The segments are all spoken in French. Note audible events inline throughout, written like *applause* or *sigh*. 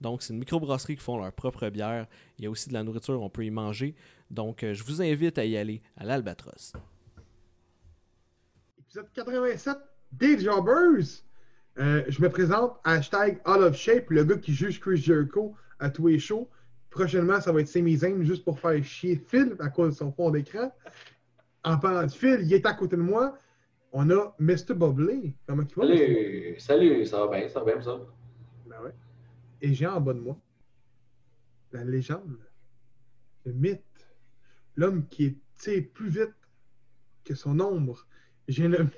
Donc, c'est une microbrasserie qui font leur propre bière. Il y a aussi de la nourriture, on peut y manger. Donc, euh, je vous invite à y aller à l'Albatros. Épisode 87 des Jobbers. Euh, je me présente, hashtag Out of Shape, le gars qui juge Chris Jericho à tous les shows. Prochainement, ça va être Sami Zayn juste pour faire chier Phil à cause de son fond d'écran. En parlant de Phil, il est à côté de moi. On a Mr. Bobley. Comment tu vas? Salut, salut, ça va bien, ça va bien, ça. Et j'ai en bas de moi la légende, le mythe, l'homme qui est plus vite que son ombre. J'ai nommé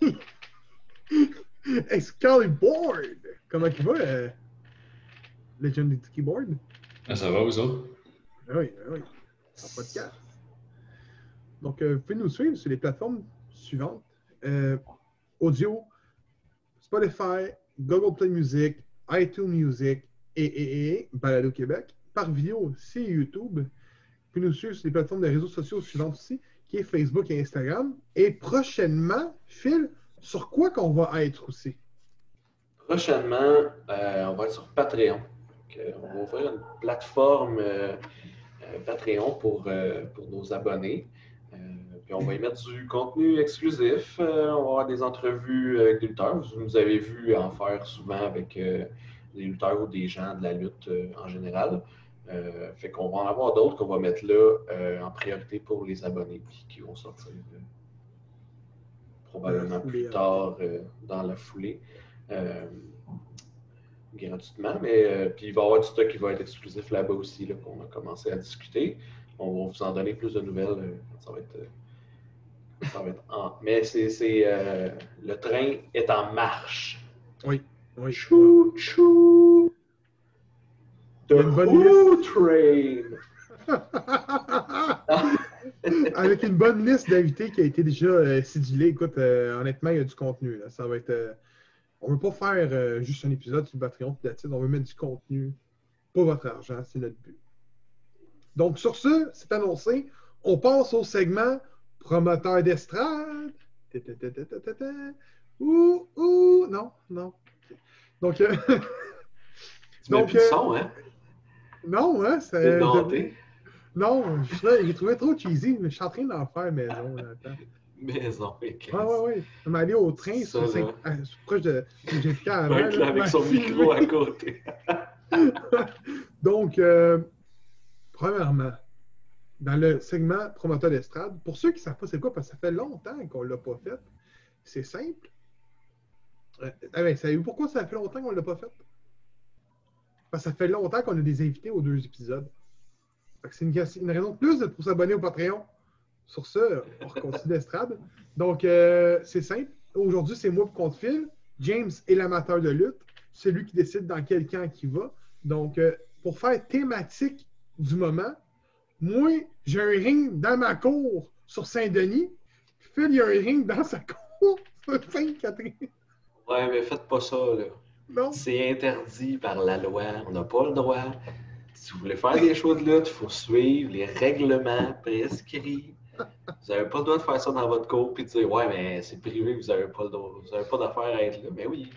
*laughs* Excalibur. Comment tu vas, euh, Legend du Keyboard? Ah, ça va, vous autres? Ben oui, ben oui. En podcast. Donc, euh, vous pouvez nous suivre sur les plateformes suivantes. Euh, audio, Spotify, Google Play Music, iTunes Music et, et, Balado Québec. Par vidéo, c'est YouTube. Pouvez nous suivre sur les plateformes de réseaux sociaux suivantes aussi, qui est Facebook et Instagram. Et prochainement, Phil, sur quoi qu'on va être aussi? Prochainement, euh, on va être sur Patreon. Donc, euh, on va ouvrir une plateforme euh, Patreon pour, pour nos abonnés. Puis on va y mettre du contenu exclusif. On va avoir des entrevues avec des lutteurs. Vous nous avez vu en faire souvent avec des lutteurs ou des gens de la lutte euh, en général. Euh, fait qu'on va en avoir d'autres qu'on va mettre là euh, en priorité pour les abonnés qui vont sortir probablement plus euh. tard dans la foulée. Gratuitement, mais euh, puis il va y avoir du stock qui va être exclusif là-bas aussi, là, qu'on a commencé à discuter. On va vous en donner plus de nouvelles. euh, ça va être, euh, ça va être en... Mais c'est, c'est, le train est en marche. Oui. Oui. Chou, chou. The a une bonne Who Train. *laughs* Avec une bonne liste d'invités qui a été déjà euh, sidulée. Écoute, euh, honnêtement, il y a du contenu. là. Ça va être. euh, on ne veut pas faire euh, juste un épisode sur Patreon it. On veut mettre du contenu pour votre argent. C'est notre but. Donc, sur ce, c'est annoncé. On passe au segment promoteur d'estrade. Ouh, ouh, non, non. Donc, euh, *laughs* Tu mets Donc, plus de euh, son, hein? non, hein, c'est. denté. Non, je trouvais- j'ai trouvé trop cheesy, mais je suis en train d'en faire maison. là. Maison. avec- Ouais, ouais, ouais. On m'a allé au train, Ça, sur à- proche de j'ai avant. Avec, là, avec son micro à côté. *laughs* Donc, euh, premièrement, dans le segment promoteur d'estrade, pour ceux qui ne savent pas c'est quoi, parce que ça fait longtemps qu'on ne l'a pas fait, c'est simple. Ah ben, savez-vous pourquoi ça fait longtemps qu'on ne l'a pas fait? Parce que ça fait longtemps qu'on a des invités aux deux épisodes. C'est une, raison de plus pour s'abonner au Patreon. Sur ce, on continue d'estrade. Donc, euh, c'est simple. Aujourd'hui, c'est moi pour compte fil. James est l'amateur de lutte. C'est lui qui décide dans quel camp il va. Donc, euh, pour faire thématique du moment, moi, j'ai un ring dans ma cour sur Saint-Denis. Phil, il y a un ring dans sa cour sur Sainte-Catherine. Ouais, mais faites pas ça, là. Non? C'est interdit par la loi. On n'a pas le droit. Si vous voulez faire des shows de lutte, il faut suivre les règlements prescrits. Vous n'avez pas le droit de faire ça dans votre cours et de dire Ouais, mais c'est privé, vous n'avez pas le droit. Vous n'avez pas d'affaire à être là. Mais oui.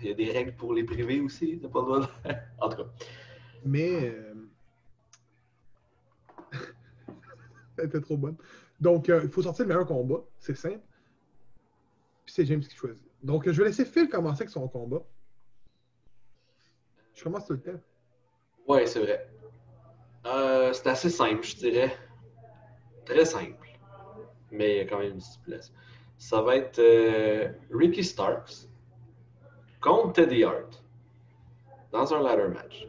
Il y a des règles pour les privés aussi. T'as pas le droit de faire. En tout cas. Mais. euh, *laughs* Elle était trop bonne. Donc, euh, il faut sortir le meilleur combat. C'est simple. Puis c'est James qui choisit. Donc, je vais laisser Phil commencer avec son combat. Je commence tout le temps. Ouais, c'est vrai. Euh, c'est assez simple, je dirais. Très simple. Mais il y a quand même une stipulation. Ça va être euh, Ricky Starks contre Teddy Hart dans un ladder match.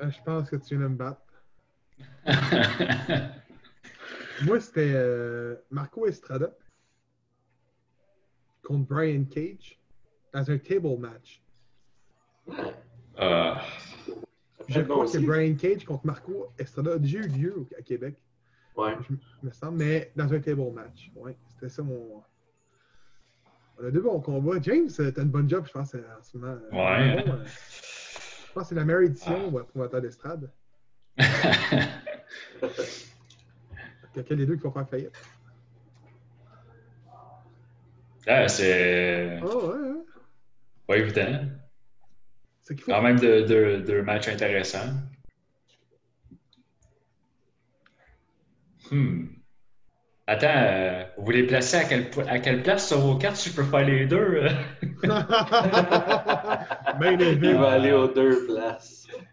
Euh, je pense que tu viens de me battre. *laughs* Moi, c'était euh, Marco Estrada contre Brian Cage dans un table match. Ouais. Euh, Je bon crois que aussi. Brian Cage contre Marco Estrada a déjà eu lieu au- à Québec, Ouais. je me semble, mais dans un table match. Ouais, c'était ça mon. On a deux bons combats. James, euh, t'as une bonne job, je pense, euh, en ce moment. Ouais. bon, euh, je pense que c'est la meilleure édition ouais, promoteur d'estrade. *laughs* Quelqu'un des deux qui va faire faillite. ah, c'est Ah ouais, ouais. pas évident. C'est qu'il faut. Quand même deux, deux, deux matchs intéressants. Hmm. Attends, euh, vous les placez à quelle, à quelle place sur vos cartes si je peux faire les deux? Main *laughs* Il va aller aux deux places. *laughs*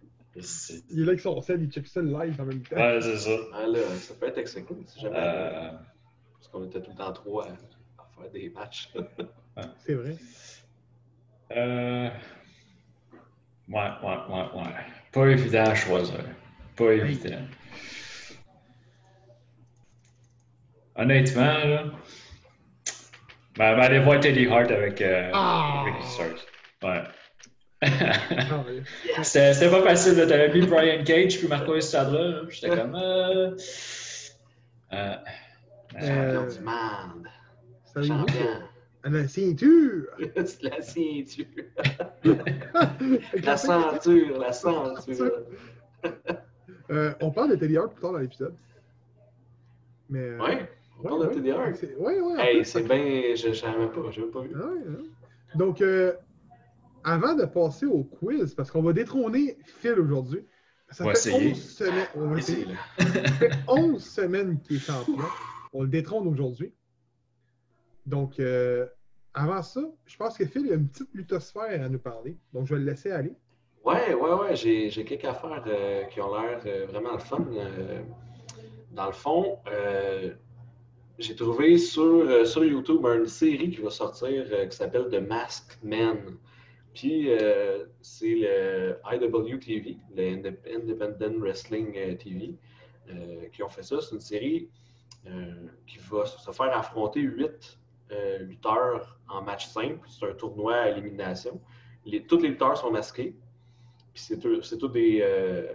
Il est là avec son sel, il check ça live en même temps. Ouais, c'est ça. Ah là, ça peut être excellent si jamais. Euh, Parce qu'on était tout le temps trois à, à faire des matchs. *laughs* C'est vrai. euh, Ouais, ouais, ouais, ouais. Pas évident à choisir. Pas évident. Honnêtement, là. Ben, ben, allez voir Teddy Hart avec euh, Ah! Ricky Starks. Ouais. C'était pas facile. là. T'avais mis Brian Cage puis Marco Estrada. là. J'étais comme. Euh... Euh... Euh, Champion du monde. Savez-vous Champion. *laughs* *laughs* la ceinture. La ceinture. La ceinture, la ceinture. Euh, on parle de Teddy Hart plus tard dans l'épisode. Mais. euh, Ouais, on parle de Teddy Hart. Hey, c'est bien. Je ne savais pas, je n'avais pas vu. Ah ouais, hein. Donc, euh, avant de passer au quiz, parce qu'on va détrôner Phil aujourd'hui. Ça On fait essayer. 11 semaines. On va essayer. Ici, là. Ça fait 11 semaines qu'il est champion. On le détrône aujourd'hui. Donc, euh, avant ça, je pense que Phil a une petite luthosphère à nous parler. Donc, je vais le laisser aller. Ouais, ouais, ouais, j'ai, j'ai quelques affaires euh, qui ont l'air euh, vraiment le fun. Euh, dans le fond, euh, j'ai trouvé sur, euh, sur YouTube une série qui va sortir euh, qui s'appelle The Masked Man. Puis, euh, c'est le IWTV, le Indep- Independent Wrestling euh, TV, euh, qui ont fait ça. C'est une série qui va se faire affronter huit lutteurs en match simple. C'est un tournoi à élimination. Les, tous les lutteurs sont masqués. Puis c'est tous des,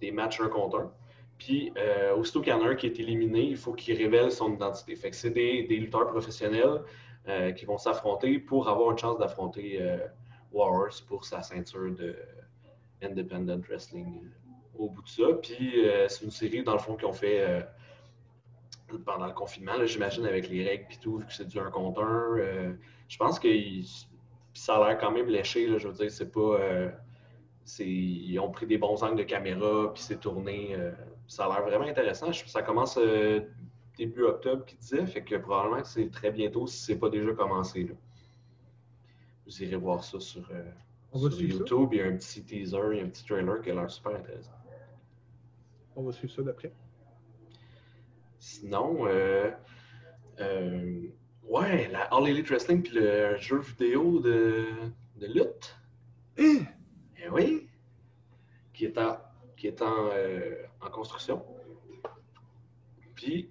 des matchs un contre un. Puis aussitôt qu'il y en a un qui est éliminé, il faut qu'il révèle son identité. Fait c'est des, des lutteurs professionnels qui vont s'affronter pour avoir une chance d'affronter Warriors pour sa ceinture de Independent Wrestling euh, au bout de ça. Puis euh, c'est une série, dans le fond, qu'ils ont fait euh, pendant le confinement, j'imagine, avec les règles et tout, vu que c'est du un contre un. euh, je pense que ça a l'air quand même léché. Là, je veux dire, c'est pas. ils ont pris des bons angles de caméra, puis c'est tourné. ça a l'air vraiment intéressant. Ça commence début octobre, qui disait, fait que probablement que c'est très bientôt si c'est pas déjà commencé. Là. Vous irez voir ça sur, euh, sur ça. YouTube. Il y a un petit teaser, il y a un petit trailer qui a l'air super intéressant. On va suivre ça d'après. Sinon, euh, euh, ouais, la All Elite Wrestling puis le jeu vidéo de, de lutte. Hein? Eh oui, qui est en, qui est en, en construction. Puis,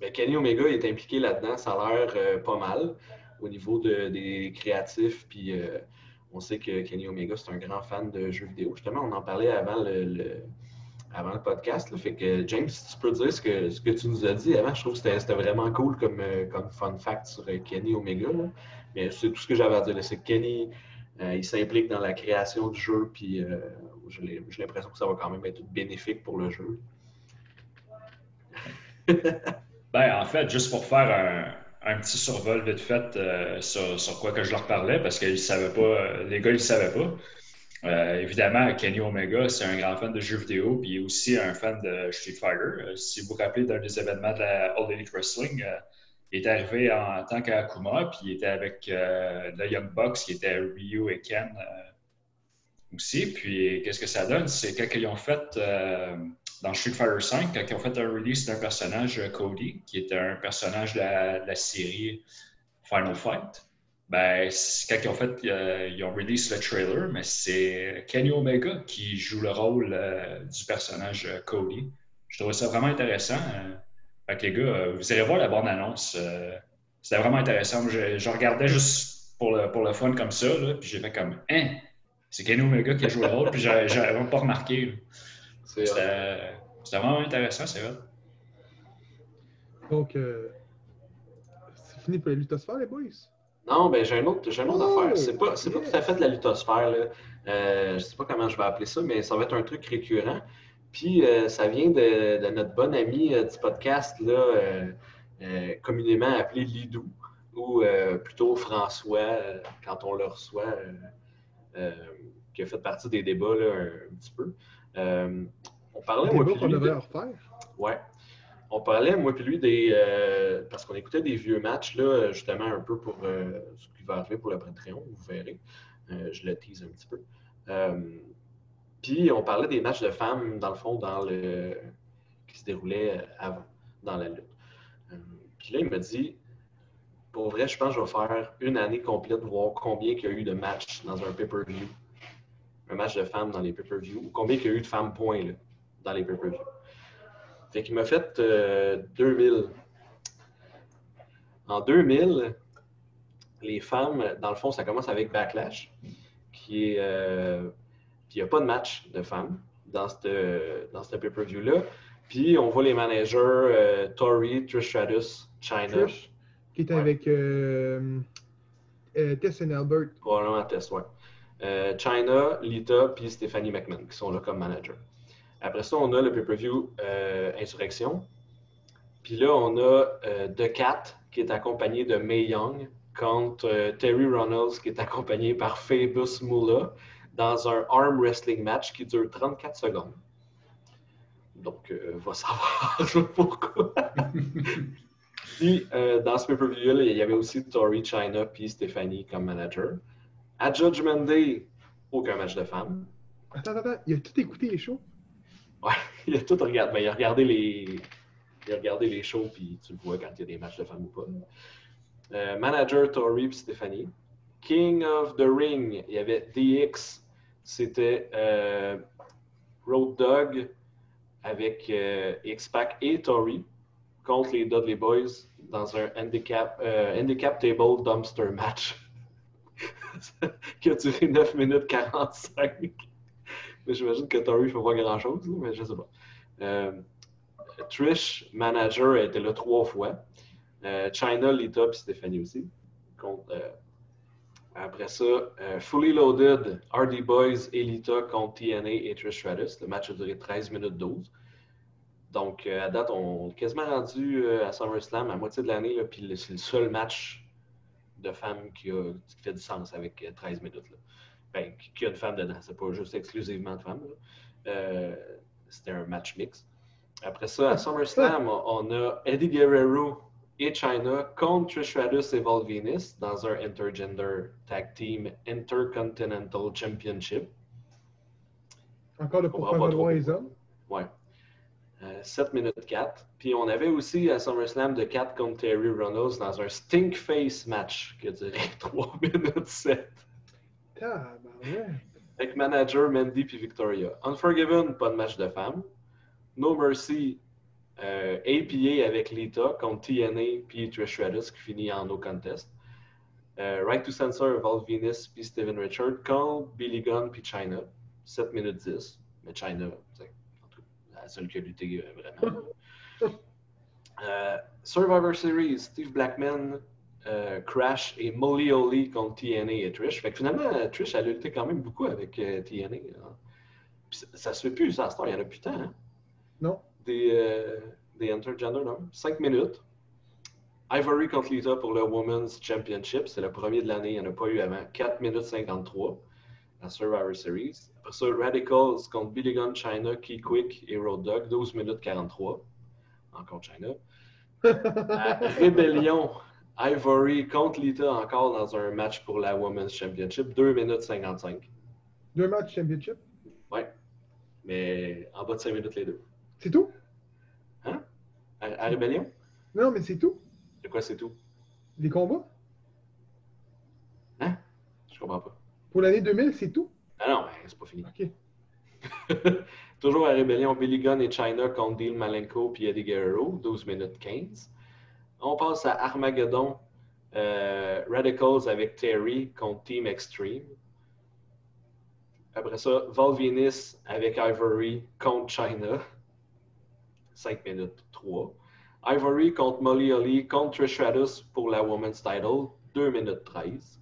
ben, Kenny Omega est impliqué là-dedans, ça a l'air pas mal au niveau de- des créatifs. Puis, euh, on sait que Kenny Omega, c'est un grand fan de jeux vidéo. Justement, on en parlait avant le, avant le podcast. Fait que, James, si tu peux dire ce que, ce que tu nous as dit avant, je trouve que c'était vraiment cool comme, euh, comme fun fact sur euh, Kenny Omega. Mais c'est tout ce que j'avais à dire. C'est que Kenny, il s'implique dans la création du jeu, puis j'ai l'impression que ça va quand même être bénéfique pour le jeu. Ben, en fait, juste pour faire un, petit survol vite fait euh, sur, sur quoi que je leur parlais, parce qu'ils savaient pas, euh, les gars, ils ne savaient pas. Euh, évidemment, Kenny Omega, c'est un grand fan de jeux vidéo, puis aussi un fan de Street Fighter. Si vous vous rappelez d'un des événements de la All Elite Wrestling, il est arrivé en tant qu'Akuma, puis il était avec le Young Bucks, qui était Ryu et Ken aussi. Puis qu'est-ce que ça donne? C'est quand ils ont fait euh, dans Street Fighter V, quand ils ont fait un release d'un personnage, Cody, qui était un personnage de la, série Final Fight, ben, quand ils ont fait, euh, ils ont release le trailer, mais c'est Kenny Omega qui joue le rôle euh, du personnage Cody. Je trouvais ça vraiment intéressant. Fait que les gars, vous irez voir la bande-annonce. C'était vraiment intéressant. Je, regardais juste pour le, pour le fun comme ça, puis j'ai fait comme, hein, C'est Kenny Omega qui a joué le rôle, puis j'avais même pas remarqué. C'était vraiment intéressant, c'est vrai. Donc, euh, c'est fini pour la luthosphère, les boys? Non, ben j'ai un autre, j'ai une autre Oh, affaire. C'est pas, c'est pas tout à fait de la luthosphère. Là. Euh, je sais pas comment je vais appeler ça, mais ça va être un truc récurrent. Puis euh, ça vient de, de notre bon ami euh, du podcast, là, euh, euh, communément appelé Lidou, ou euh, plutôt François, quand on le reçoit, qui a fait partie des débats là, un, petit peu. Euh, on parlait, qu'on de- refaire. Ouais. On parlait, moi puis lui, des. euh, parce qu'on écoutait des vieux matchs, là, justement, un peu pour euh, ce qui va arriver pour le Patreon, vous verrez. Euh, je le tease un petit peu. Euh, puis on parlait des matchs de femmes, dans le fond, dans le qui se déroulaient euh, avant, dans la lutte. Euh, puis là, il m'a dit Pour vrai, je pense que je vais faire une année complète, voir combien il y a eu de matchs dans un pay-per-view. Un match de femmes dans les pay-per-view, ou combien il y a eu de femmes points dans les pay-per-view. Fait qu'il m'a fait euh, 2000. En 2000, les femmes, dans le fond, ça commence avec Backlash, euh, puis il n'y a pas de match de femmes dans ce dans pay-per-view-là. Puis on voit les managers euh, Tori, Trish Stratus, China, qui était Ouais. avec euh, euh, Tess et Albert. probablement Tess, ouais. Euh, China, Lita, puis Stephanie McMahon, qui sont là comme manager. Après ça, on a le pay-per-view Insurrection. Puis là, on a The Cat, qui est accompagné de Mae Young, contre Terry Runnels, qui est accompagné par Phoebus Moolah, dans un arm wrestling match qui dure 34 secondes. Donc, euh, va savoir *laughs* pourquoi. *laughs* Puis, euh, dans ce pay-per-view-là, il y avait aussi Tori, China, puis Stephanie comme manager. À Judgment Day, aucun match de femmes. Attends, attends, attends, il a tout écouté les shows? Ouais, *laughs* il a tout regardé. Ben, il a regardé les. Il a regardé les shows, puis tu le vois quand il y a des matchs de femmes ou pas. Euh, manager Tori puis Stephanie. King of the Ring, il y avait DX. C'était euh, Road Dog avec X-Pac et Tori contre les Dudley Boys dans un handicap, euh, table dumpster match *laughs* qui a duré 9 minutes 45. Mais j'imagine que Tori ne fait pas grand-chose, mais je sais pas. Euh, Trish, manager, était là trois fois. Euh, China, Lita et Stéphanie aussi. Contre, après ça, Fully Loaded, Hardy Boys et Lita contre TNA et Trish Stratus. Le match a duré 13 minutes 12. Donc, euh, à date, on est quasiment rendu euh, à SummerSlam à moitié de l'année, puis c'est le seul match de femmes qui, a, qui fait du sens avec euh, 13 minutes. Là. Ben, qui- a une femme dedans, c'est pas juste exclusivement de femmes. Euh, C'était un match mix. Après ça, à SummerSlam, on a Eddie Guerrero et China contre Trish Stratus et Val Venus dans un Intergender Tag Team Intercontinental Championship. Encore le On pour comprend faire pas trop valoir les pourquoi. hommes. Ouais. Euh, 7 minutes 4. Puis on avait aussi à SummerSlam de 4 contre Terry Runnels dans un Stink Face match qui a duré 3 minutes 7. Tabarouette. Avec manager Mandy puis Victoria. Unforgiven, pas de match de femmes. No Mercy, euh, APA avec Lita contre TNA puis Trish Stratus qui finit en no contest. Euh, right to Censor, Val Venus puis Steven Richard contre Billy Gunn puis China. 7 minutes 10. Mais China, tu sais, en tout cas, la seule qui a lutté euh, vraiment. Euh, Survivor Series, Steve Blackman, euh, Crash et Molly Holly contre TNA et Trish. Fait que finalement, Trish, elle a lutté quand même beaucoup avec euh, TNA. hein. Ça, ça se fait plus, ça, à il y en a plus tant. hein. Non. Des, des intergender, non? 5 minutes. Ivory contre Lita pour le Women's Championship. C'est le premier de l'année. Il n'y en a pas eu avant. 4 minutes 53 à Survivor Series. Après ça, Radicals contre Billy Gunn, China, Key Quick et Road Dogg. 12 minutes 43. Encore China. *laughs* Rébellion, Ivory contre Lita encore dans un match pour la Women's Championship. 2 minutes 55. Deux matchs championship? Ouais. Mais en bas de 5 minutes les deux. C'est tout? À, à Rébellion? Non, mais c'est tout. De quoi c'est tout? Les combats? Je comprends pas. Pour l'année 2000, c'est tout? Ah non, mais c'est pas fini. OK. *laughs* Toujours à Rébellion, Billy Gunn et China contre Dean Malenko puis Eddie Guerrero, 12 minutes 15. On passe à Armageddon, euh, Radicals avec Terry contre Team Extreme. Après ça, Val Venis avec Ivory contre China. 5 minutes 3. Ivory contre Molly Holly contre Trish Stratus pour la Women's Title. 2 minutes 13.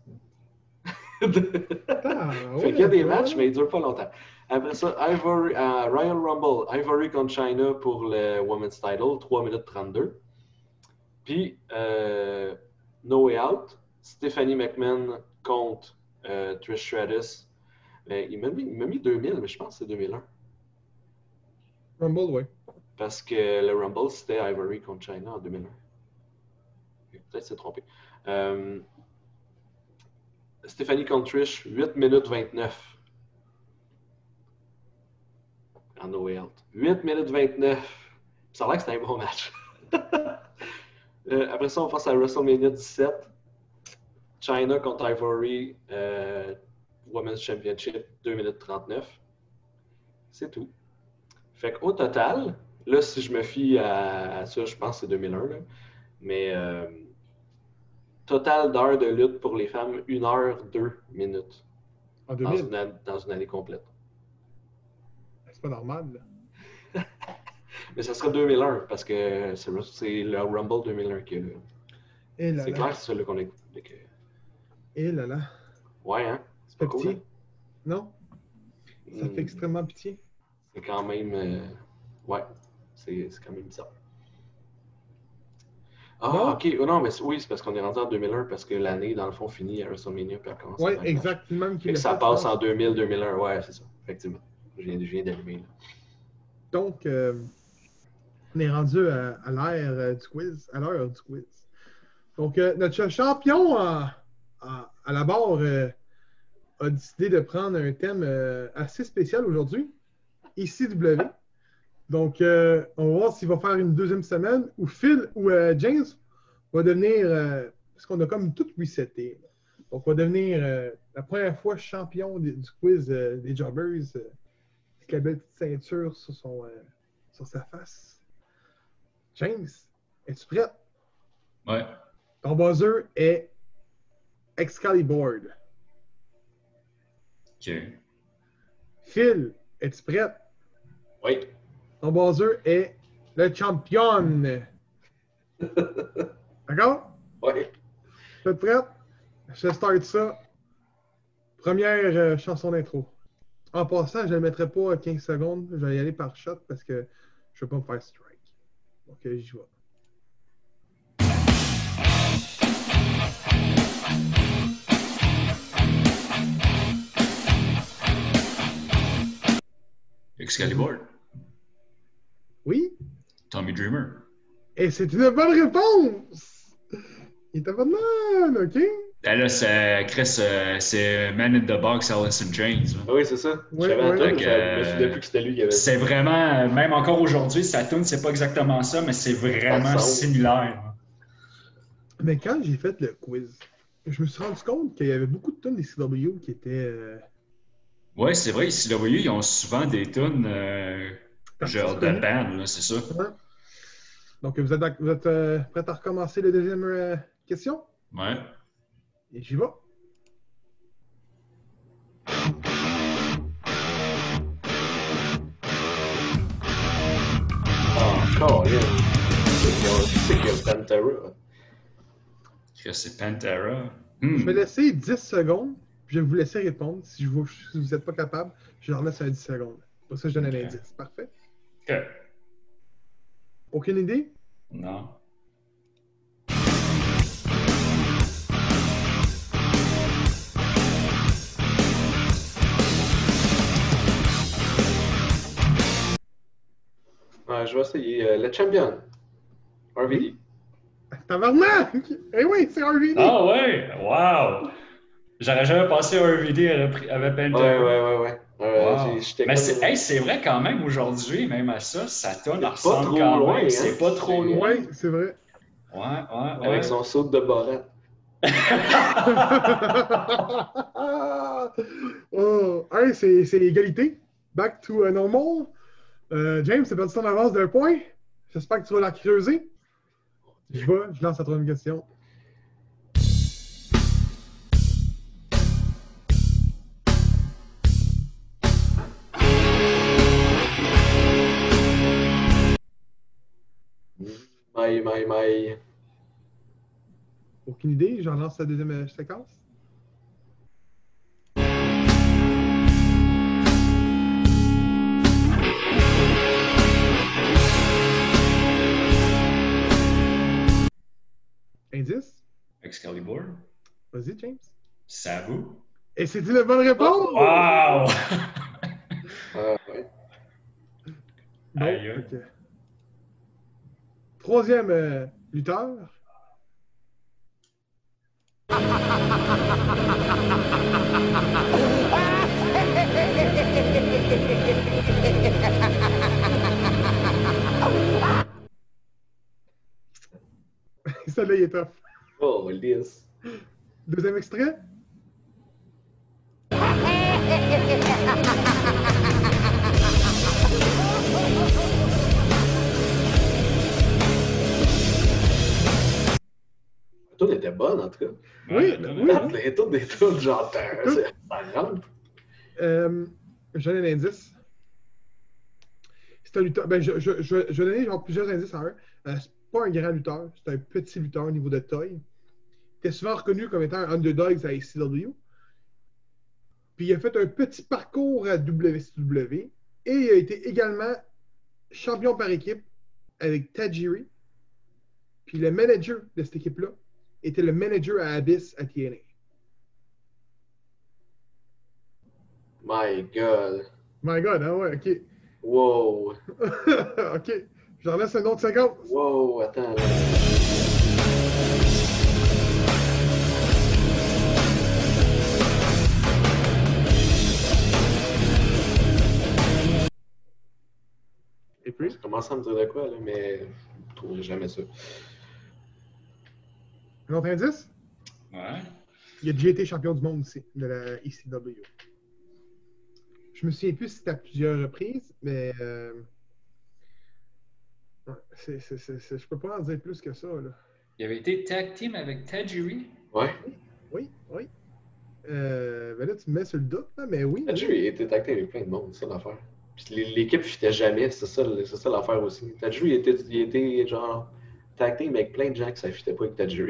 Ah, fait qu'il y a des matchs, mais ils ne durent pas longtemps. Après ça, Ivory, euh, Royal Rumble, Ivory contre China pour le Women's Title, 3 minutes 32. Puis, euh, No Way Out, Stephanie McMahon contre euh, Trish Stratus. Il m'a mis, mis 2000, mais je pense que c'est 2001. Rumble, ouais. Parce que le Rumble, c'était Ivory contre China en 2001. Peut-être c'est trompé. Stéphanie contre Trish, 8 minutes 29. En No Way Out. 8 minutes 29. Ça a l'air que c'était un bon match. *laughs* Euh, après ça, on passe à WrestleMania 17. China contre Ivory, euh, Women's Championship, 2 minutes 39. C'est tout. Fait qu'au total, là, si je me fie à, à ça, je pense que c'est 2001, là. mais euh, total d'heures de lutte pour les femmes, 1 heure 2 minutes En dans 2000. une, an- dans une année complète. C'est pas normal, là. *laughs* Mais ça sera 2001 parce que c'est le Rumble 2001 qui est C'est clair que c'est celui qu'on écoute. Et là là. Ouais, hein? C'est pas cool. pitié? Non? hein? Ça Hmm. fait extrêmement pitié? C'est quand même. euh, Ouais, c'est c'est quand même bizarre. Ah, ok. Oh, non, mais oui, c'est parce qu'on est rendu en 2001 parce que l'année, dans le fond, finit à WrestleMania puis elle commence Backlash. exactement. Fait ça fait, passe en pense. 2000-2001. Ouais, c'est ça. Effectivement. Je viens, viens d'allumer. Donc, euh, on est rendu à, à l'ère euh, du quiz. À l'heure du quiz. Donc, euh, notre champion à, à- à la barre euh, a décidé de prendre un thème assez spécial aujourd'hui. ICW. Donc, euh, on va voir s'il va faire une deuxième semaine ou Phil ou euh, James va devenir. euh, parce qu'on a comme tout reseté. Donc, va devenir la première fois champion du quiz des Jobbers. avec la belle petite ceinture sur, son, sur sa face. James, es-tu prêt? Ouais. Ton buzzer est Excalibur. OK. Phil, es-tu prêt? Oui. Ton buzzer est le champion. *laughs* D'accord? Ouais. Vous êtes prêt? Je start ça. Première euh, chanson d'intro. En passant, je ne le mettrai pas à 15 secondes. Je vais y aller par shot parce que je ne veux pas me faire strike. Donc, j'y vais. Excalibur. Oui? Tommy Dreamer. Et c'est une bonne réponse! Il était pas mal, OK? Ben là, c'est Chris, euh, c'est Man in the Box, Allison James. là. Ah oui, c'est ça. J'avais ouais. entendu, Fait que, plus c'était lui qui avait C'est vraiment, même encore aujourd'hui, sa tune, c'est pas exactement ça, mais c'est vraiment similaire. Mais quand j'ai fait le quiz, je me suis rendu compte qu'il y avait beaucoup de tonnes des CW qui étaient. euh, Ouais, c'est vrai, ici, là, vous voyez, ils ont souvent des tunes euh, genre de band, c'est ça. Ouais. Donc, vous êtes, vous êtes euh, prêts à recommencer la deuxième euh, question? Ouais. Et j'y vais. Encore, yeah. C'est qu'il y a Pantera? C'est Pantera? Je Hmm. vais laisser 10 secondes, puis je vais vous laisser répondre. Si, je vous, si vous n'êtes pas capable, je leur laisse à 10 secondes. Pour ça, je donne un Ok. indice. Parfait. Ok. Aucune idée? Non. Ouais, je vais essayer. Euh, le champion. RVD. Tabarnak! Eh oui, c'est RVD! Ah ouais! Wow! J'aurais jamais pensé à RVD avec avec Ouais, ouais, ouais, ouais. Euh, Wow. Mais c'est hey, vrai quand même aujourd'hui, même à ça, sa tonne pas ressemble trop quand loin, même. hein. C'est pas trop loin. C'est vrai. Ouais, ouais, ouais. Avec son saut de Borat. *laughs* oh, hey, c'est c'est égalité. Back to uh, normal. Euh, James, c'est perdu ton avance d'un point. J'espère que tu vas la creuser. Je vais, je lance la troisième question. Aucune idée, j'en lance la deuxième euh, séquence. Indice? Excalibur. Vas-y, James. Sabu. Et c'est une bonne réponse! Wow! *laughs* *laughs* Ah, ouais. Bon, Aïe, aïe. ok. Troisième euh, lutteur. *laughs* Celle-là, il est tough. Oh, lisse. Deuxième extrait. Était bonne, en tout cas. Oui, ben ouais. oui. Les toutes des toutes, genre, ça rentre. Euh, je donne un indice. C'est un lutteur. Ben, je, je, je, je vais donner genre plusieurs indices en un. Euh, c'est pas un grand lutteur, c'est un petit lutteur au niveau de taille. Il était souvent reconnu comme étant un underdog à ICW. Puis il a fait un petit parcours à WCW. Et il a été également champion par équipe avec Tajiri. Puis le manager de cette équipe-là était le manager à Abyss à TNA. My God. My God, ah ouais, ok. Wow. *laughs* ok. J'en laisse un autre séquence. Wow, attends. Et puis, Je commence à me dire de quoi, là, mais je ne trouverai jamais ça. Un autre indice? Ouais. Il a déjà été champion du monde aussi, de la ECW. Je me souviens plus si c'était à plusieurs reprises, mais. Euh... ouais, c'est, c'est, c'est, c'est- je peux pas en dire plus que ça, là. Il avait été tag team avec Tajiri. Ouais. Oui, oui. Euh, ben là, tu me mets sur le doute, là, mais oui. Il était tacté avec plein de monde, c'est ça l'affaire. Puis l'é- l'équipe ne fitait jamais, c'est ça, c'est ça l'affaire aussi. Il était, il était genre tacté avec plein de gens que ça ne fitait pas avec Tadju.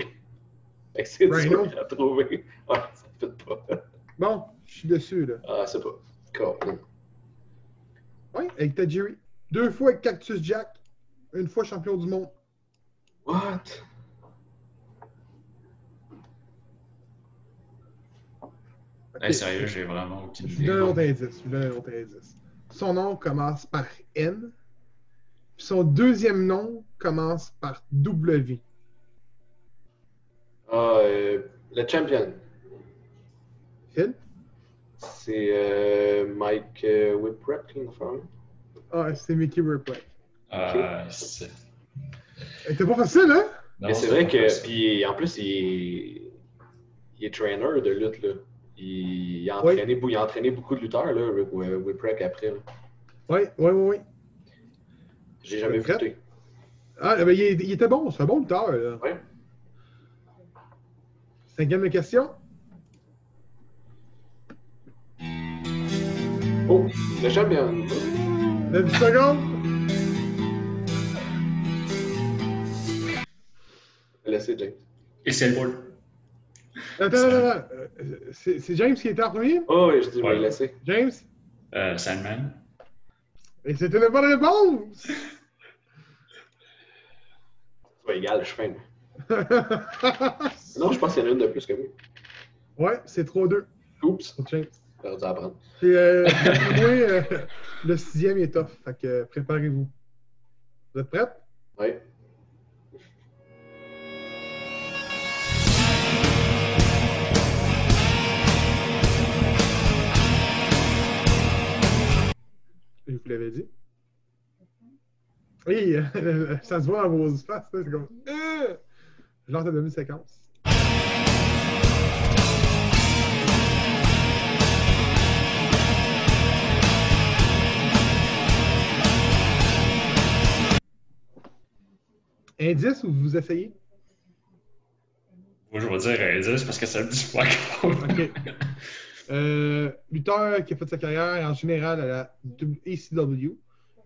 Fait c'est dur à trouver. Ouais, ça ne fit pas. Bon, je suis dessus, là. Ah, c'est pas. Cool. Oui, avec Tajiri. Deux fois avec Cactus Jack. Une fois champion du monde. What? Hey, sérieux, j'ai vraiment aucune Je idée. donne un autre indice. Je vous donne un autre indice. Son nom commence par N. Puis son deuxième nom commence par W. Ah, euh, le champion, Phil? c'est euh, Mike euh, Whipwreck, là. Ah, c'est Mickey Ripley. Euh, c'est- C'était pas facile, hein? non, Mais c'est vrai que, puis en plus, il est, il est trainer de lutte, là. Il, il a entraîné, il a entraîné beaucoup de lutteurs, là, Whip- Whipwreck après. là. Oui, oui, oui, oui. J'ai jamais Whipwreck? écouté. Ah, ben, il, il était bon, c'est un bon lutteur, là. Ouais. Cinquième question. Oh, le champion. 9 secondes. Laissez James. Et c'est le bol. Attends, attends, attends. Euh, C'est James qui était en premier? Oh, oui, je dis, je vais Ouais. le laisser. James? Euh, Sandman. Et c'était une bonne réponse! C'est pas égal, je suis fin. *laughs* Non, je pense qu'il y en a une de plus que moi. ouais, c'est 3-2 Oups, j'aurais dû apprendre. Euh, moi, euh, *laughs* le sixième est tough, fait que euh, préparez-vous. Vous êtes prêts? Oui. Je vous l'avais dit. Oui, *laughs* ça se voit dans vos faces, là, c'est comme. Je lance la demi-séquence. Indice ou vous essayez? Moi, je vais dire 10 parce que ça me dit pas. OK. Euh, lutteur qui a fait sa carrière en général à la ECW.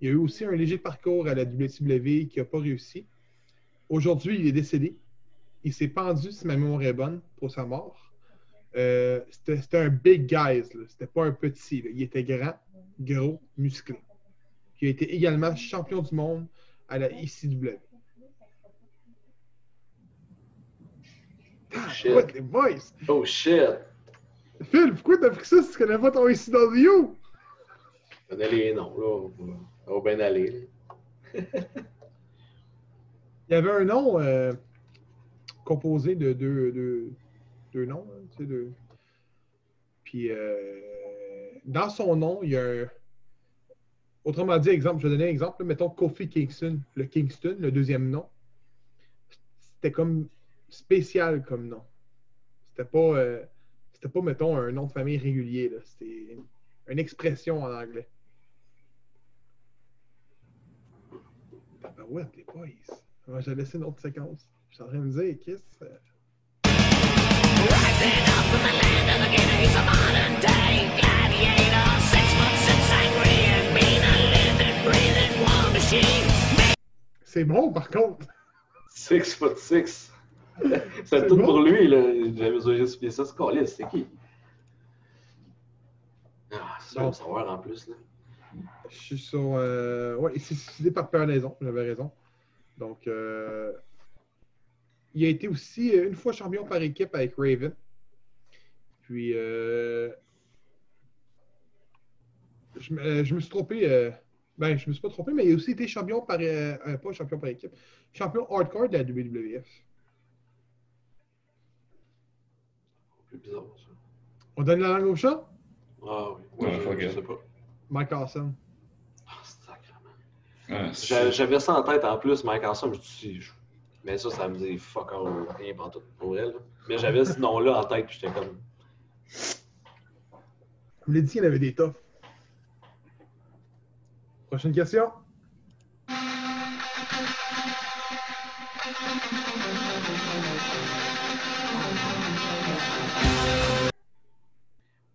Il y a eu aussi un léger parcours à la WCW qui n'a pas réussi. aujourd'hui, il est décédé. Il s'est pendu, si ma mémoire est bonne, pour sa mort. Euh, C'était un big guy. C'était pas un petit. là. Il était grand, gros, musclé. Il a été également champion du monde à la ICW. Shit. les boys! Oh shit! Phil, pourquoi t'as pris ça si tu connais pas ton ICW? Je connais les noms, là. Ça va bien aller. là. *laughs* Il y avait un nom euh, composé de deux, deux, deux noms. hein, tu sais, deux. Puis, euh, dans son nom, il y a un. Autrement dit, exemple, je vais donner un exemple. là, mettons Kofi Kingston, le Kingston, le deuxième nom. C'était comme spécial comme nom. C'était pas, euh, c'était pas, mettons, un nom de famille régulier. là. C'était une expression en anglais. Ouais, les boys. Ouais, J'ai laissé une autre séquence. Je suis en train de me dire, Kiss. euh, C'est bon, par contre. Six foot six. C'est tout bon. pour lui, là. J'ai mesuré ce pied ça, ce calice, c'est qui? Ah, c'est Bon. savoir en plus, là. Je suis sur. Euh... Ouais, il s'est suicidé par Pernaison, j'avais raison. Donc, euh... il a été aussi euh, une fois champion par équipe avec Raven. Puis, euh... je, me, je me suis trompé. Ben, je me suis pas trompé, mais il a aussi été champion par. pas champion par équipe. Champion hardcore de la WWF. Bizarre, ça. On donne la langue au chat? Ah oui. Ouais, je- fuck je, it. sais pas. Mike Awesome. Ah, sacrément. Ah, J'avais ça en tête en plus, Mike Hanson, je me suis dit, je- mais ça, ça me dit fuck all, rien pour tout pour elle. là. Mais j'avais ce nom-là en tête, puis j'étais comme, Je vous l'ai dit qu'il y en avait des toughs. Prochaine question?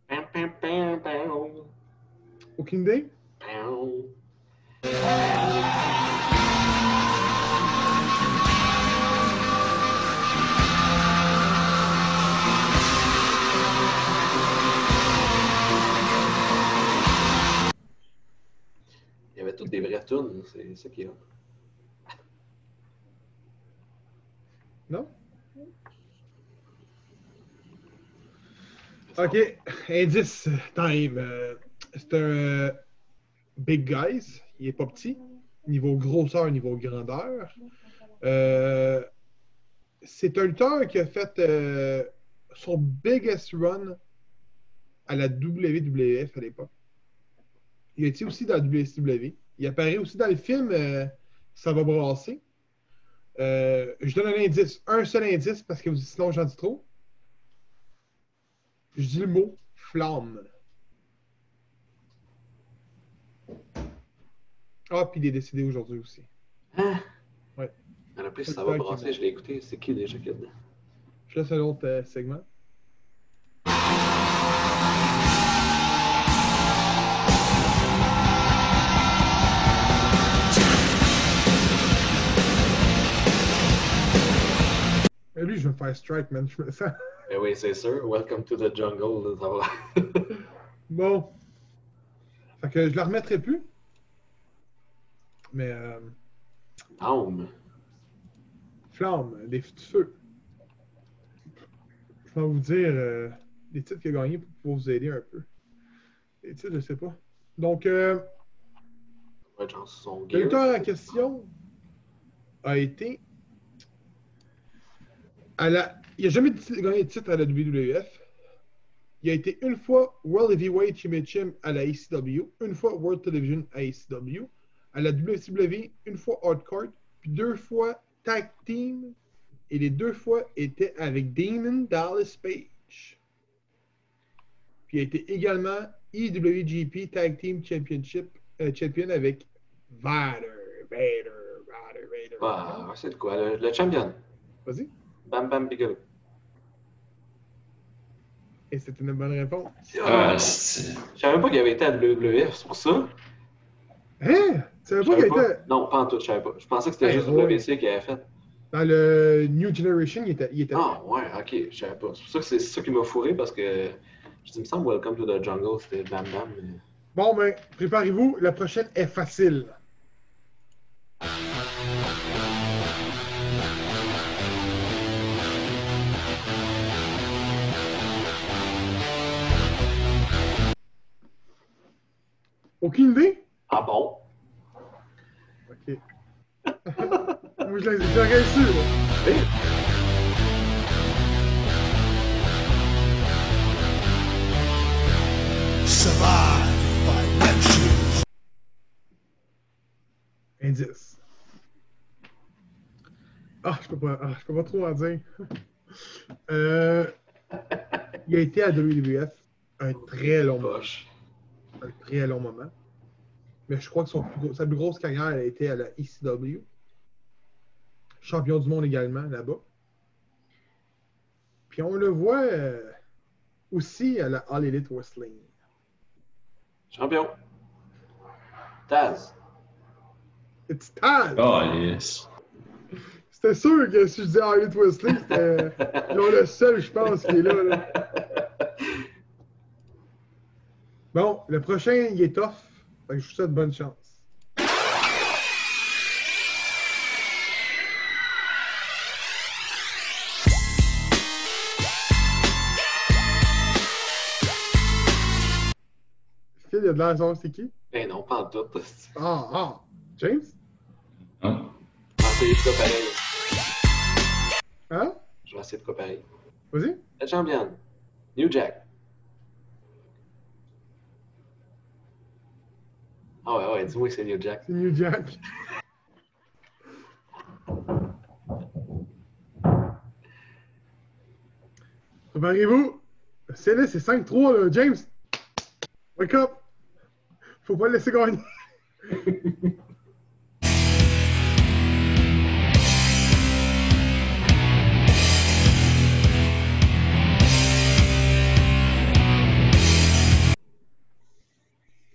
Pam, pam, pam, pam, Aucune idée? pam. Il y avait toutes des vraies tunes, c'est ça qui est hot. Non? Ok, indice time. Euh, C'est un euh, big guys. Il est pas petit. Niveau grosseur, niveau grandeur. Euh, c'est un lutteur qui a fait son biggest run à la WWF à l'époque. Il a été aussi dans la WCW. Il apparaît aussi dans le film Ça va brasser. Je donne un indice, un seul indice parce que sinon j'en dis trop. Je dis le mot flamme. Ah, puis il est décédé aujourd'hui aussi. Hein? Ouais. En plus, ça va brasser, je l'ai écouté. C'est qui déjà qui est dedans? Je laisse un autre euh, segment. Mais lui, je vais me faire strike, man. Je me sens. Eh oui, c'est sûr. Welcome to the jungle. là, ça va. *laughs* Bon. Fait que je la remettrai plus. Mais euh, Arme. flamme, des f- du feu. Je vais vous dire euh, les titres qu'il a gagnés pour pouvoir vous aider un peu. Les titres, je sais pas. Donc, euh, Ouais, le en question a été à la. Il n'a jamais gagné de titre à la WWF. Il a été une fois World Heavyweight Championship à la ECW, une fois World Television à ECW, à la WCW, une fois Hardcore, puis deux fois Tag Team, et les deux fois étaient avec Damon Dallas Page. Puis il a été également EWGP Tag Team Championship euh, champion avec Vader, Vader, Vader, Vader. Ah, c'est de quoi? Le, le champion. Vas-y. Bam Bam Bigelow. Et c'est une bonne réponse. C'est- Je savais pas qu'il avait été à WWF, c'est pour ça. Hein? Tu savais pas qu'il était? Non, pas en tout, je savais pas. Je pensais que c'était Hey, juste ouais. WBC qui avait fait. Dans le New Generation, il était, il était Ah, ouais, ok, je savais pas. C'est pour ça que c'est ça qui m'a fourré parce que je dis, il me semble Welcome to the Jungle, c'était Bam Bam. mais- Bon, ben, préparez-vous, la prochaine est facile. Aucune idée? Ah bon? Ok. *laughs* Moi, je l'ai- su. Survive by. Indice. Ah, je peux pas, ah, je peux pas trop en dire. *laughs* Euh, il a été à WWF un très long Un très long moment. Mais je crois que son plus gros- sa plus grosse carrière elle a été à la ECW. Champion du monde également là-bas. Puis on le voit euh, aussi à la All Elite Wrestling. Champion. Taz. It's Taz! Oh, yes. C'était sûr que si je disais All Elite Wrestling, c'était *laughs* le seul, je pense, qui est là. là. Bon, le prochain, il est tough. Je vous souhaite bonne chance. Phil, il a de l'air savoir c'est qui? Ben non, pas en tout. Ah, ah! James? Hein? Je vais essayer de quoi pareil. Hein? Je vais essayer de quoi pareil. Vas-y. La championne. New Jack. Ah ouais, ouais, dis-moi que c'est New Jack. C'est New Jack. Préparez-vous. C'est là, c'est 5-3, là. James. Wake up. Faut pas le laisser gagner. *laughs*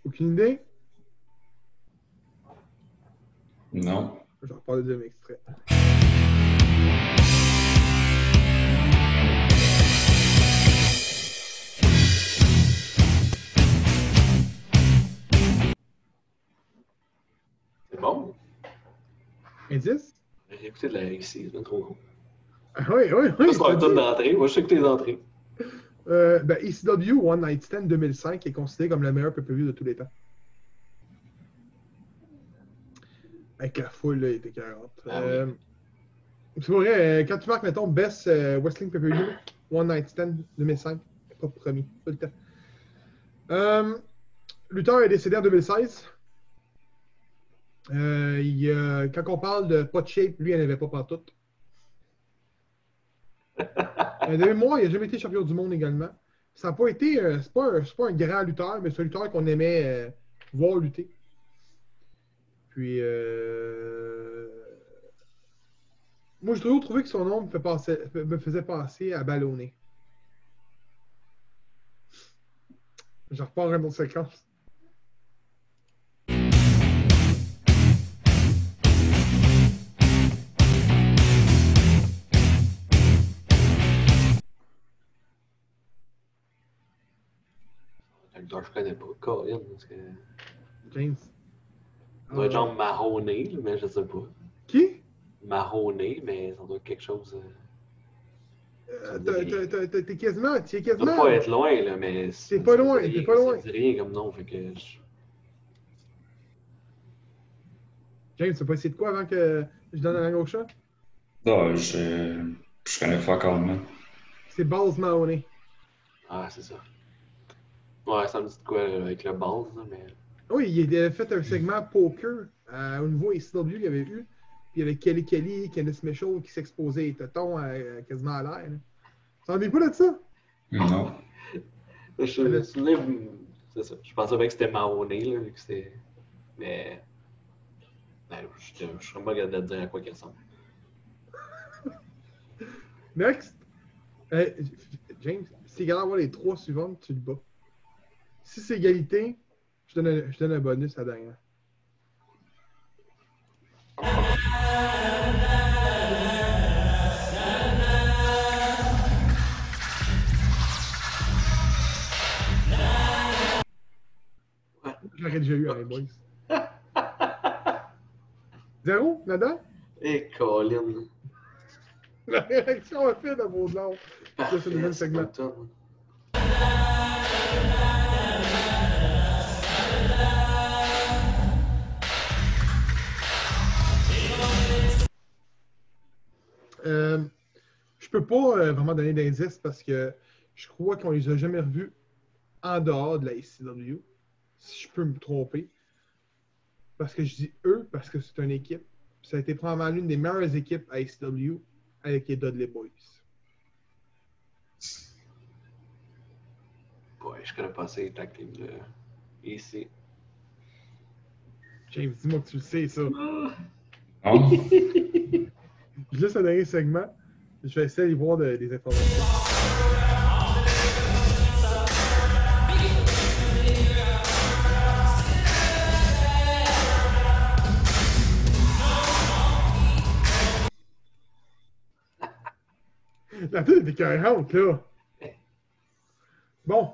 Aucune idée? Non. Je vais reparler de extrait. C'est bon? Indice? J'ai écouté de la ici, c'est bien trop gros. Ah, oui, oui, oui. Ça, c'est un d'entrée. Moi, je sais que t'es entrées. Euh, ben, ECW One Night Stand 2005 est considéré comme le meilleur pay-per-view de tous les temps. Avec la foule, là, il était 40. Ah Euh, C'est vrai, euh, quand tu marques, mettons, Best euh, Wrestling Pay-Per-View, One Night Stand 2005, pas promis, pas le temps. Euh, Luther est décédé en 2016. Euh, il, quand on parle de pas de shape, lui, elle n'avait pas pantoute. *laughs* Euh, de mémoire, il n'a jamais été champion du monde également. Ça n'a pas été. c'est pas, un- c'est pas un grand lutteur, mais c'est un lutteur qu'on aimait voir lutter. Puis. euh, Moi, j'ai toujours trouvé que son nom me, fait passer- me faisait passer à ballonner. Je repars une autre séquence. Je connais pas. Colin, parce que. James. Ça doit être Euh, genre marronné, là, mais je sais pas. Qui? Marronné, mais ça doit être quelque chose. euh, Euh, T'es quasiment. Tu es Ça doit quasiment. pas être loin, là, mais. T'es pas loin, t'es pas loin. Ça dit rien comme nom, fait que. je- James, tu pas essayé de quoi avant que je donne la langue au chat? Non, je, je connais pas encore, man. C'est Balls Mahoney. Ah, c'est ça. Ouais, ça me dit de quoi avec le base, là, mais. Oui, il avait fait un segment poker euh, au niveau ECW qu'il y avait eu. Puis il y avait Kelly Kelly, Kenneth Mitchell qui s'exposait les tétons euh, quasiment à l'air. t'en es pas de ça? Non. Je me souviens, c'est ça. Je pensais bien que c'était marronné, là, vu que c'était. Mais. Ben, je je serais pas capable de te dire à quoi il ressemble. *laughs* Next. Euh, James, si tu regardes avoir les trois suivantes, tu le bats. Si c'est égalité, je donne, un, je donne un bonus à Diane. J'aurais déjà eu un boys. *laughs* Zéro, nada? Et Colin. La réaction a fait de vos noms. C'est le même segment. Euh, je peux pas euh, vraiment donner d'indices parce que je crois qu'on les a jamais revus en dehors de la ICW. Si je peux me tromper. Parce que je dis eux, parce que c'est une équipe. Ça a été probablement l'une des meilleures équipes à ICW avec les Dudley Boys. Ouais, je connais pas ces tag team de ici. James, dis-moi que tu le sais, ça. Non? *laughs* Laisse un dernier segment. Je vais essayer d'y voir de- des informations. La tête est écœurante, là. Bon.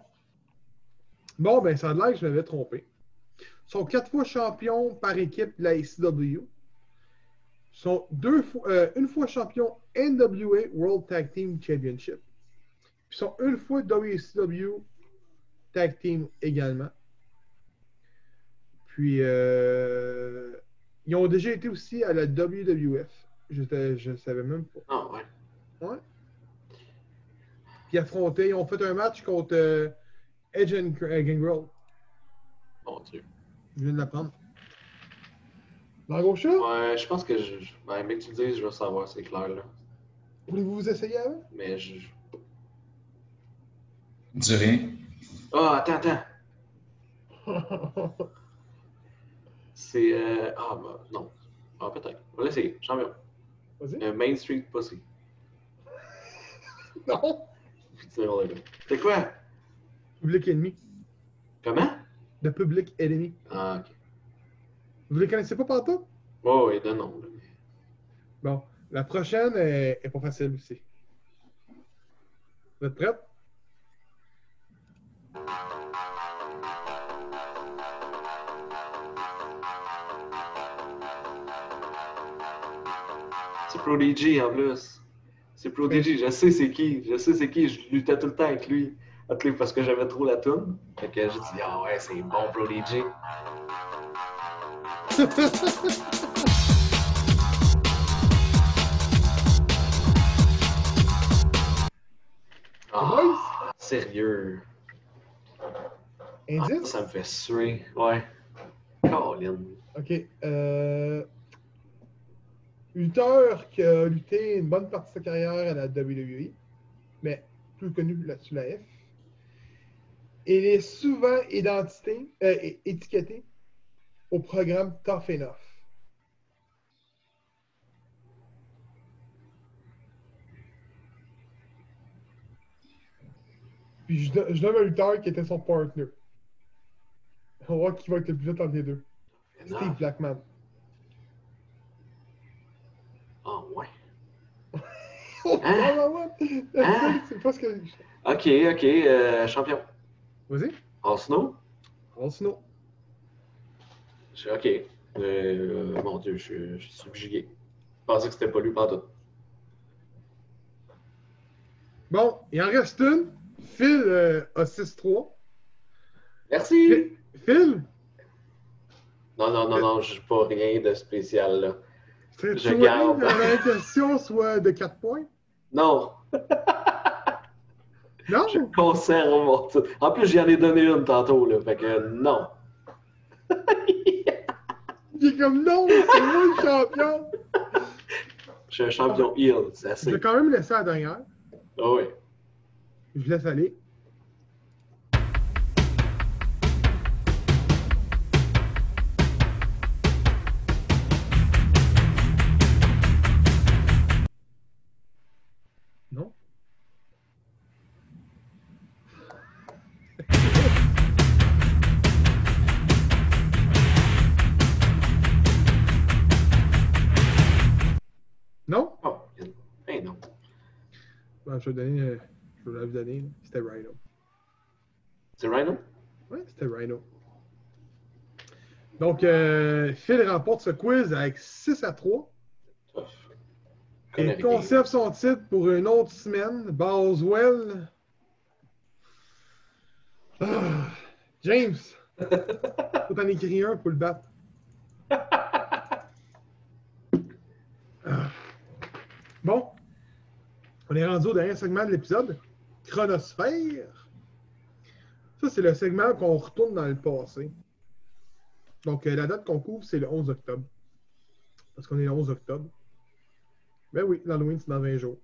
Bon, ben, ça a l'air que je m'avais trompé. Ils sont quatre fois champions par équipe de la ICW sont deux fois, euh, une fois champion NWA World Tag Team Championship. Puis sont une fois WCW Tag Team également. Puis euh, ils ont déjà été aussi à la WWF. Je ne savais même pas. Ah ouais. Ouais. Puis affronté, ils ont fait un match contre euh, Edge and euh, Gangrel. Mon Dieu. Je viens de l'apprendre. Gros chat, Ouais, je pense que je. Ben, mais que tu le dises, je vais savoir, c'est clair, là. voulez-vous vous essayer avant? Mais je. je- Dis rien. Ah, attends, attends. *laughs* C'est. Euh... Ah, bah, non. Ah, peut-être. On va l'essayer. Champion. Vas-y. Euh, Main Street Pussy. *laughs* Non! C'est bon, là. C'est quoi? Public Enemy. Comment? The Public Enemy. Ah, ok. Vous les connaissez pas partout? Oh, et de nom. Bon, la prochaine est, est pas facile aussi. Vous êtes prêts? C'est Prodigy en plus. C'est Prodigy, je sais c'est qui. Je sais c'est qui. Je luttais tout le temps avec lui. Parce que j'avais trop la toune. Fait que j'ai dit, ah ouais, c'est bon Prodigy. Ah, sérieux. Ah, Indice? ça me fait suer. Ouais. Colin. Ok. Euh... Lutteur qui a lutté une bonne partie de sa carrière à la WWE, mais plus connu sous la F. Il est souvent identité, euh, étiqueté au programme Tough Enough. Puis je, je donne un lutteur qui était son partner. On va voir qui va être le plus vite entre les deux. Steve. Blackman. Ah ouais. *laughs* Oh, Hein? ah, ouais, ouais. Hein? *laughs* C'est pas ce que. Ok, ok, euh, champion. Vas-y. En snow? On snow. Je- Ok. Euh, mon dieu, je, suis- je suis subjugué. Je pensais que c'était pas lui partout. Bon, il en reste une. Phil euh, a 6-3. Merci! Phil- Phil, Non, non, non, non, je pas rien de spécial là. Je heureux garde. que la question soit de 4 points? Non, *laughs* Non? je conserve mon titre. En plus, j'y en ai donné une tantôt, là. Fait que non. *laughs* Est comme non, c'est moi le champion. Je suis un champion heel, c'est Je assez. vais quand même laisser la dernière. Ah oui. Je laisse aller. Je vais donner. euh, je vais la vous donner. C'était Rhino. C'est Rhino? Ouais, c'était Rhino. Donc, euh, Phil remporte ce quiz avec 6 à 3. Tough. Et Connerie. conserve son titre pour une autre semaine. Boswell. Ah, James. *laughs* Faut en écrire un pour le battre. Ah. Bon. On est rendu au dernier segment de l'épisode. Chronosphère. Ça, c'est le segment qu'on retourne dans le passé. Donc, euh, la date qu'on couvre, c'est le 11 octobre. Parce qu'on est le 11 octobre. Ben oui, l'Halloween, c'est dans 20 jours.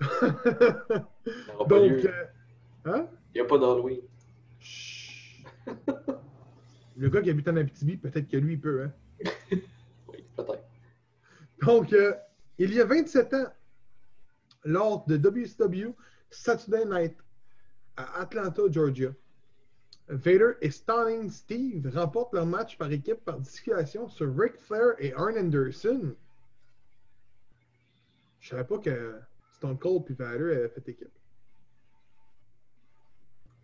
Donc, euh, hein? Il n'y a pas d'Halloween. Le gars qui habite en Abitibi, peut-être que lui, il peut. Hein? *laughs* Oui, peut-être. Donc, euh, il y a 27 ans, lors de WCW Saturday Night à Atlanta, Georgia, Vader et Stunning Steve remportent leur match par équipe par disqualification sur Ric Flair et Arn Anderson. Je savais pas que Stone Cold et Vader avaient fait équipe.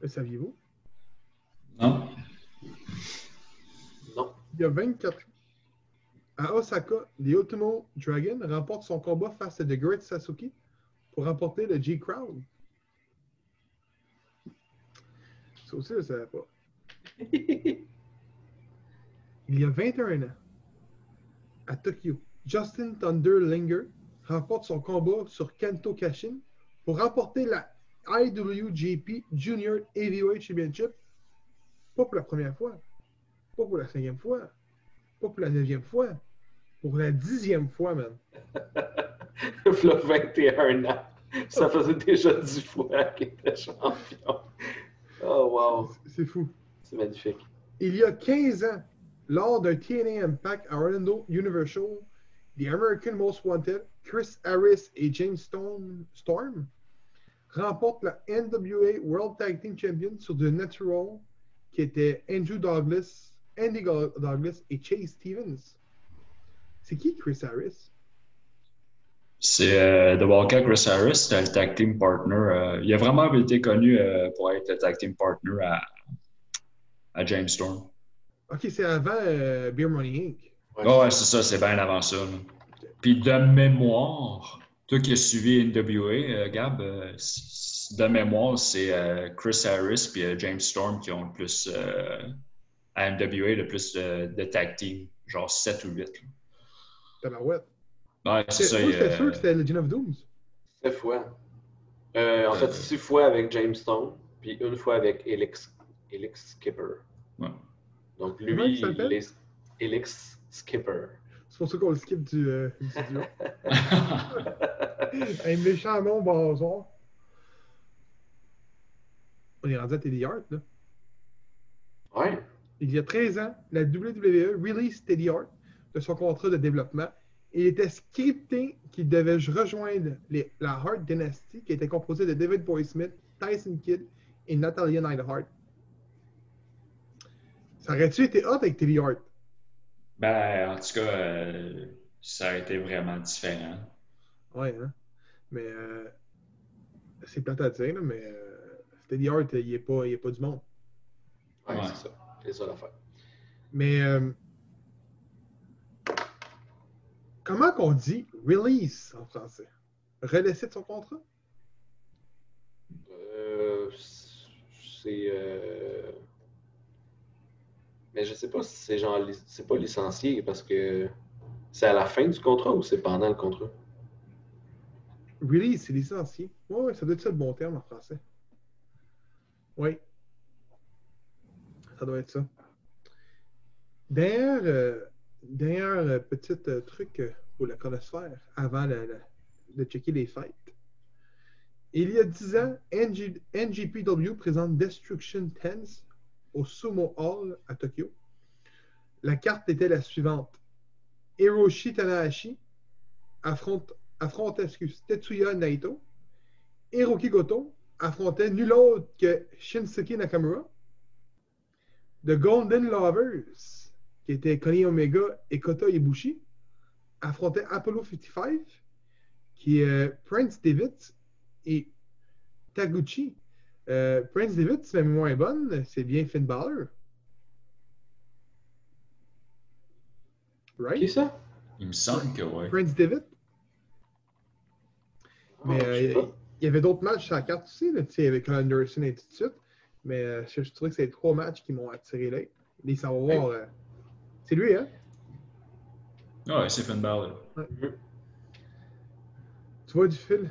Le saviez-vous? Non? Non. Il y a 24 ans. À Osaka, The Ultimo Dragon remporte son combat face à The Great Sasuke pour remporter le G-Crowd. Ça aussi, je ne savais pas. *laughs* Il y a 21 ans, à Tokyo, Justin Thunderlinger remporte son combat sur Kento Kashin pour remporter la IWGP Junior Heavyweight Championship. Pas pour la première fois, pas pour la cinquième fois, pas pour la neuvième fois, pour la dixième fois, man. Il a 21 ans. Ça faisait déjà 10 fois qu'il était champion. Oh, wow. C'est fou. C'est magnifique. Il y a 15 ans, lors d'un TNA Impact à Orlando Universal, The American Most Wanted, Chris Harris et James Storm, Storm remportent la NWA World Tag Team Champion sur The Natural, qui était Andrew Douglas, Andy Douglas et Chase Stevens. C'est qui Chris Harris? C'est euh, The Wildcat Chris Harris, c'était le tag team partner. euh, il a vraiment été connu euh, pour être le tag team partner à, à James Storm. Ok, c'est avant euh, Beer Money Inc. Ouais, Ouais, ouais, c'est ça, c'est bien avant ça. là. Puis de mémoire, toi qui as suivi NWA, euh, Gab, euh, de mémoire, c'est euh, Chris Harris puis euh, James Storm qui ont le plus, euh, à NWA, le plus de, de tag team, genre 7 ou 8. là. Tabarouette. Ouais, c'est ça. Moi, il, j'étais euh, sûr que c'était Legend of Dooms. 7 fois. Euh, en fait, 6 fois avec James Stone, puis une fois avec Elix, Elix Skipper. Ouais. Donc lui, il est Elix Skipper. C'est pour ça qu'on le skip du, euh, du duo. *laughs* Un méchant nom, bonsoir. On est rendu à Teddy Hart, là. Ouais. Il y a 13 ans, la WWE release Teddy Hart de son contrat de développement il était scripté qu'il devait rejoindre les- la Hart Dynasty qui était composée de David Boy Smith, Tyson Kidd et Natalia Neidhart. Ça aurait-tu été hot avec Teddy Hart? ben, en tout cas, euh, ça a été vraiment différent. Ouais, hein? Mais euh, c'est plate à dire, là, mais euh, Teddy Hart, il n'est pas, il est pas du monde. Ouais, Ouais. c'est ça. C'est ça l'affaire. Mais euh, comment qu'on dit release en français? Relaisser de son contrat? Euh, c'est. euh, Mais je sais pas si c'est genre. C'est pas licencié parce que c'est à la fin du contrat ou c'est pendant le contrat? Release, c'est licencié. Oui, ouais, ça doit être ça le bon terme en français. Oui. Ça doit être ça. D'ailleurs, euh, d'ailleurs, euh, petit euh, truc euh, pour la chronosphère, avant de checker les fêtes. Il y a 10 ans, NG NGPW présente Destruction 10 au Sumo Hall à Tokyo. La carte était la suivante. Hiroshi Tanahashi affronte, affrontait Tetsuya Naito. Hiroki Goto affrontait nul autre que Shinsuke Nakamura. The Golden Lovers, qui était Connie Omega et Kota Ibushi, affrontaient Apollo 55, qui est euh, Prince David et Taguchi. Euh, Prince David, si ma mémoire est bonne, c'est bien Finn Balor. Right? Qui ça? Il me semble que oui. Prince David. Mais Ah, je sais euh, il y avait d'autres matchs sur la carte aussi, là, tu sais, avec Anderson et ainsi de suite. Mais euh, je, je trouvais que c'est les trois matchs qui m'ont attiré l'œil. Les savoir. euh, c'est lui, hein? Ouais, c'est Finn Balor. Tu vois du fil?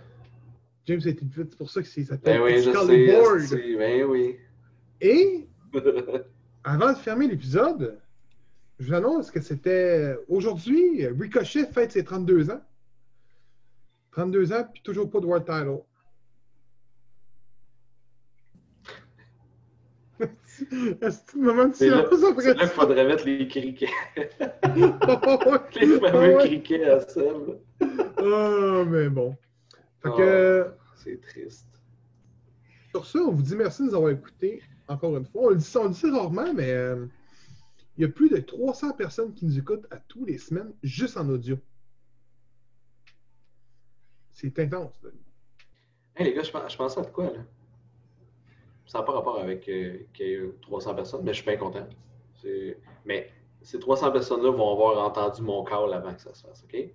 James a été vite, c'est pour ça que c'est- ça s'appelle Ben oui, je Skull sais. Board. Ben oui. Et *laughs* avant de fermer l'épisode, je vous annonce que c'était aujourd'hui, Ricochet fête ses 32 ans. 32 ans, puis toujours pas de World Title. Le moment de C'est là, silence c'est après là qu'il faudrait mettre les criquets. *laughs* ça? *laughs* les fameux criquets à Seb. Oh, mais bon. Fait Oh. que, C'est triste. sur ça, on vous dit merci de nous avoir écoutés encore une fois. On le dit, on le dit rarement, mais euh, il y a plus de 300 personnes qui nous écoutent à tous les semaines, juste en audio. C'est intense. là. Hey, les gars, je, pens- je pensais à de quoi, là? Ça n'a pas rapport avec euh, qu'il y ait 300 personnes, mais je suis bien content. Mais ces 300 personnes-là vont avoir entendu mon call avant que ça se fasse, OK?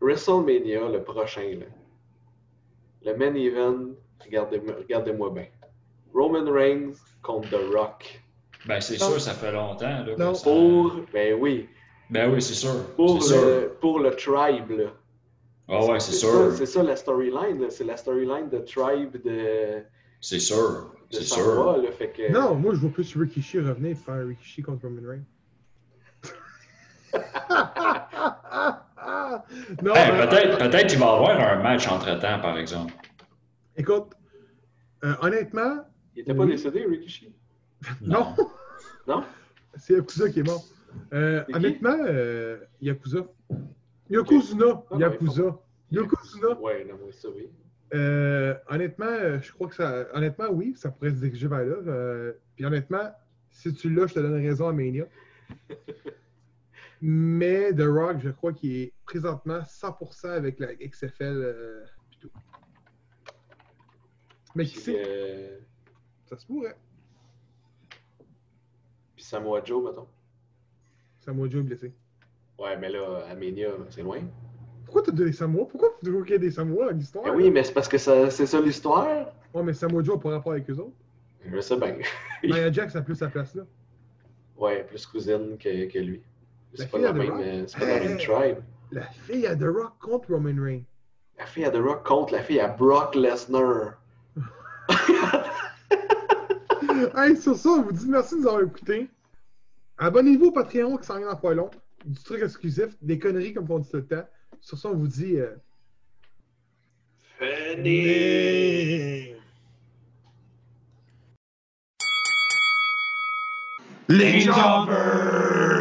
WrestleMania, le prochain, là. Le main event, regardez-moi regardez-moi bien. Roman Reigns contre The Rock. Ben, c'est sûr, ça fait longtemps. Là, Non. que ça- Pour, ben oui, Ben oui, c'est sûr. pour C'est sûr. le, pour le Tribe, là. Ah ouais, c'est ça- sûr. C'est ça la storyline, c'est la storyline de Tribe de, C'est sûr. C'est sûr. là. Fait que... Non, moi, je vois plus Rikishi revenir faire un Rikishi contre Roman Reigns. *laughs* non, Hey, peut-être peut-être qu'il va y avoir un match entre-temps, par exemple. écoute, euh, honnêtement, Il était pas Oui. décédé, Rikishi? *laughs* non, Non? *laughs* c'est Yakuza qui est mort. Euh, honnêtement, euh, Yakuza. Yokozuna, ouais, Yakuza. Yokozuna. Ouais, non, mais ça, oui. Euh, honnêtement, euh, je crois que ça. Honnêtement, oui, ça pourrait se diriger vers là. Euh, puis honnêtement, si tu l'as, je te donne raison à Mania. *laughs* Mais The Rock, je crois qu'il est présentement 100% avec la XFL. euh, tout. Mais qui sait, ça se pourrait. puis Samoa Joe, mettons. Samoa Joe est blessé. Ouais, mais là, Aménia, c'est loin. Pourquoi t'as des Samoa? Pourquoi faut toujours qu'il y ait des Samoa à l'histoire? Ben oui, mais c'est parce que ça- c'est ça l'histoire. Ouais, mais Samoa Joe n'a pas rapport avec eux autres. Je sais bien. *laughs* Nia Jax a plus sa place là. Ouais, plus cousine que, que lui. La C'est pas fille dans à la The même, Rock? euh, c'est pas la même tribe. La fille à The Rock contre Roman Reigns. La fille à The Rock contre la fille à Brock Lesnar. *laughs* Hey, sur ça, on vous dit merci de nous avoir écoutés. Abonnez-vous au Patreon qui s'en vient dans pas long. Du truc exclusif, des conneries comme on dit tout le temps. Sur ça, on vous dit. euh, Venez! Les jobbers!